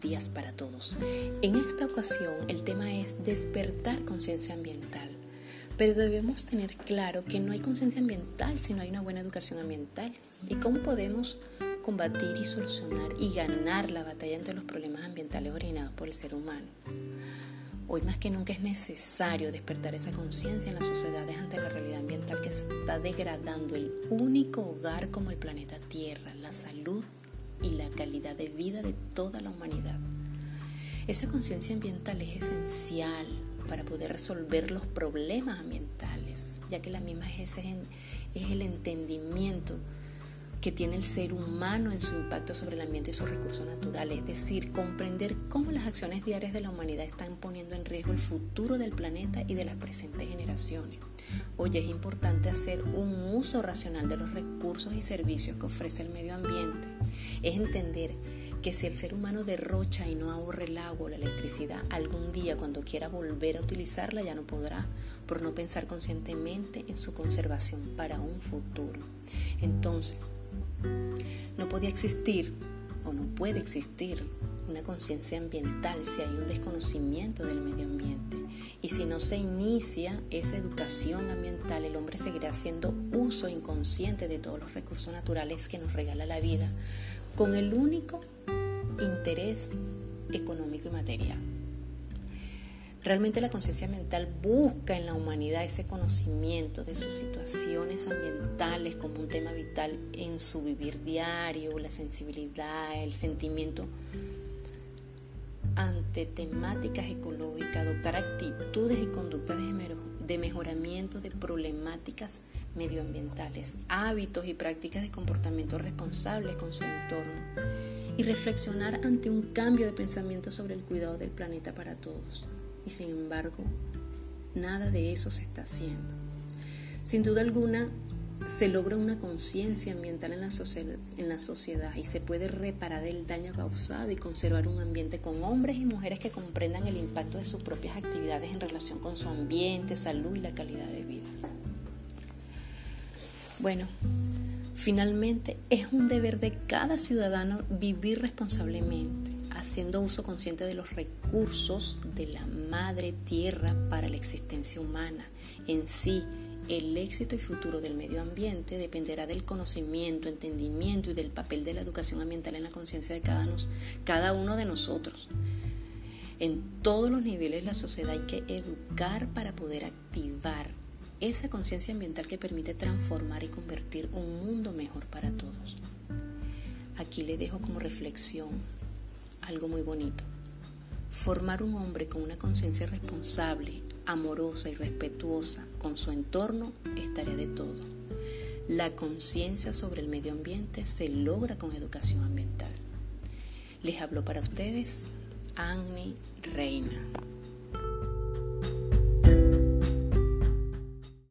días para todos. En esta ocasión el tema es despertar conciencia ambiental. Pero debemos tener claro que no hay conciencia ambiental si no hay una buena educación ambiental. ¿Y cómo podemos combatir y solucionar y ganar la batalla entre los problemas ambientales originados por el ser humano? Hoy más que nunca es necesario despertar esa conciencia en las sociedades ante la realidad ambiental que está degradando el único hogar como el planeta Tierra, la salud y la calidad de vida de toda la humanidad. Esa conciencia ambiental es esencial para poder resolver los problemas ambientales, ya que la misma es, es el entendimiento que tiene el ser humano en su impacto sobre el ambiente y sus recursos naturales, es decir, comprender cómo las acciones diarias de la humanidad están poniendo en riesgo el futuro del planeta y de las presentes generaciones. Hoy es importante hacer un uso racional de los recursos y servicios que ofrece el medio ambiente. Es entender que si el ser humano derrocha y no ahorre el agua o la electricidad, algún día cuando quiera volver a utilizarla ya no podrá, por no pensar conscientemente en su conservación para un futuro. Entonces, no podía existir o no puede existir una conciencia ambiental si hay un desconocimiento del medio ambiente. Y si no se inicia esa educación ambiental, el hombre seguirá haciendo uso inconsciente de todos los recursos naturales que nos regala la vida, con el único interés económico y material. Realmente la conciencia ambiental busca en la humanidad ese conocimiento de sus situaciones ambientales como un tema vital en su vivir diario, la sensibilidad, el sentimiento ante temáticas ecológicas, adoptar actitudes de problemáticas medioambientales, hábitos y prácticas de comportamiento responsables con su entorno y reflexionar ante un cambio de pensamiento sobre el cuidado del planeta para todos y sin embargo nada de eso se está haciendo. Sin duda alguna, se logra una conciencia ambiental en la, sociedad y se puede reparar el daño causado y conservar un ambiente con hombres y mujeres que comprendan el impacto de sus propias actividades en relación con su ambiente, salud y la calidad de vida. Bueno, finalmente es un deber de cada ciudadano vivir responsablemente haciendo uso consciente de los recursos de la madre tierra para la existencia humana. En sí, el éxito y futuro del medio ambiente dependerá del conocimiento, entendimiento y del papel de la educación ambiental en la conciencia de cada, uno de nosotros. En todos los niveles de la sociedad hay que educar para poder activar esa conciencia ambiental que permite transformar y convertir un mundo mejor para todos. Aquí le dejo como reflexión algo muy bonito. Formar un hombre con una conciencia responsable, amorosa y respetuosa con su entorno es tarea de todo. La conciencia sobre el medio ambiente se logra con educación ambiental. Les hablo para ustedes Annie Reina.